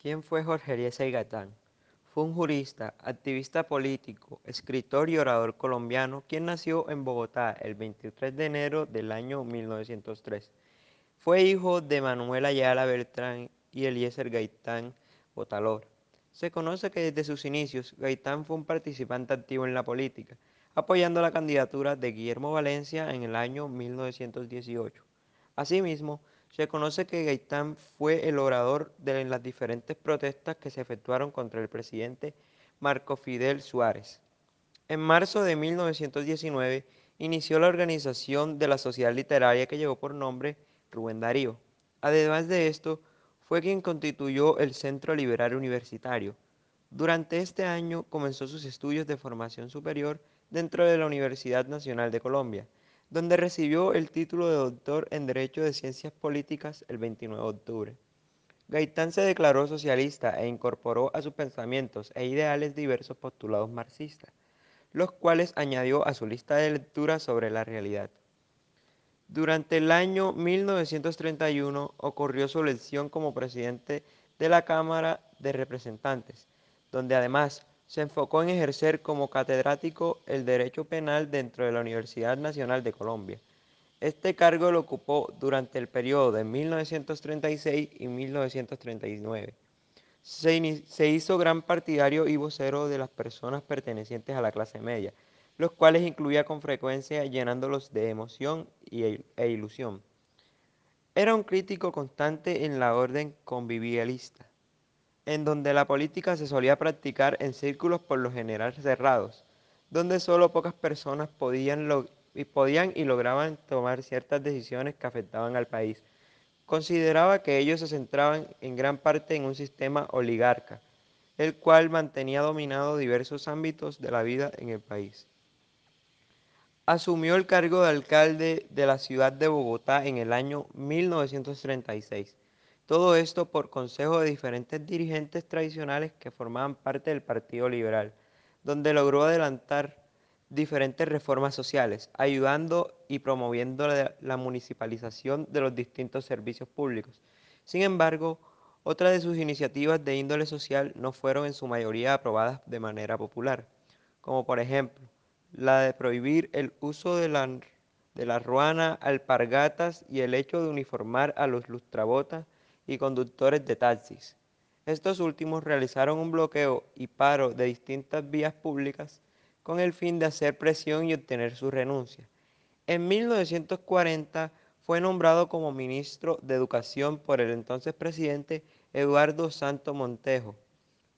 ¿Quién fue Jorge Eliezer Gaitán? Fue un jurista, activista político, escritor y orador colombiano, quien nació en Bogotá el 23 de enero del año 1903. Fue hijo de Manuel Ayala Beltrán y Eliezer Gaitán Botalor. Se conoce que desde sus inicios Gaitán fue un participante activo en la política, apoyando la candidatura de Guillermo Valencia en el año 1918. Asimismo, se conoce que Gaitán fue el orador de las diferentes protestas que se efectuaron contra el presidente Marco Fidel Suárez. En marzo de 1919 inició la organización de la Sociedad Literaria que llevó por nombre Rubén Darío. Además de esto, fue quien constituyó el Centro Liberal Universitario. Durante este año comenzó sus estudios de formación superior dentro de la Universidad Nacional de Colombia, donde recibió el título de doctor en Derecho de Ciencias Políticas el 29 de octubre. Gaitán se declaró socialista e incorporó a sus pensamientos e ideales diversos postulados marxistas, los cuales añadió a su lista de lectura sobre la realidad. Durante el año 1931 ocurrió su elección como presidente de la Cámara de Representantes, donde además se enfocó en ejercer como catedrático el derecho penal dentro de la Universidad Nacional de Colombia. Este cargo lo ocupó durante el periodo de 1936 y 1939. Se, hizo gran partidario y vocero de las personas pertenecientes a la clase media, los cuales incluía con frecuencia llenándolos de emoción y, e ilusión. Era un crítico constante en la orden convivialista en donde la política se solía practicar en círculos por lo general cerrados, donde solo pocas personas podían, y, podían y lograban tomar ciertas decisiones que afectaban al país. Consideraba que ellos se centraban en gran parte en un sistema oligarca, el cual mantenía dominado diversos ámbitos de la vida en el país. Asumió el cargo de alcalde de la ciudad de Bogotá en el año 1936 todo esto por consejo de diferentes dirigentes tradicionales que formaban parte del Partido Liberal, donde logró adelantar diferentes reformas sociales, ayudando y promoviendo la, municipalización de los distintos servicios públicos. Sin embargo, otras de sus iniciativas de índole social no fueron en su mayoría aprobadas de manera popular, como por ejemplo la de prohibir el uso de la, de la ruana, alpargatas y el hecho de uniformar a los lustrabotas y conductores de taxis. Estos últimos realizaron un bloqueo y paro de distintas vías públicas con el fin de hacer presión y obtener su renuncia. En 1940 fue nombrado como ministro de Educación por el entonces presidente Eduardo Santo Montejo.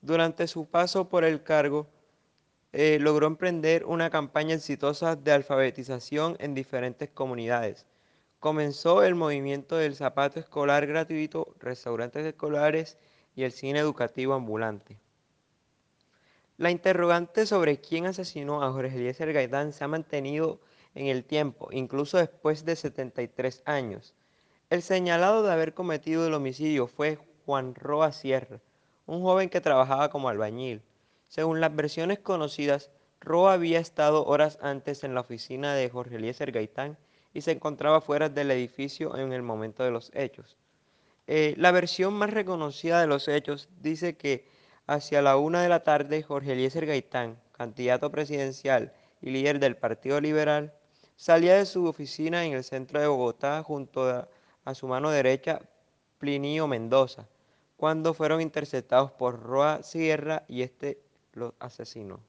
Durante su paso por el cargo, eh, logró emprender una campaña exitosa de alfabetización en diferentes comunidades, comenzó el movimiento del zapato escolar gratuito, restaurantes escolares y el cine educativo ambulante. La interrogante sobre quién asesinó a Jorge Eliezer Gaitán se ha mantenido en el tiempo, incluso después de 73 años. El señalado de haber cometido el homicidio fue Juan Roa Sierra, un joven que trabajaba como albañil. Según las versiones conocidas, Roa había estado horas antes en la oficina de Jorge Eliezer Gaitán y se encontraba fuera del edificio en el momento de los hechos. Eh, la versión más reconocida de los hechos dice que hacia la una de la tarde Jorge Eliezer Gaitán, candidato presidencial y líder del Partido Liberal, salía de su oficina en el centro de Bogotá junto a, a su mano derecha Plinio Mendoza, cuando fueron interceptados por Roa Sierra y este los asesinó.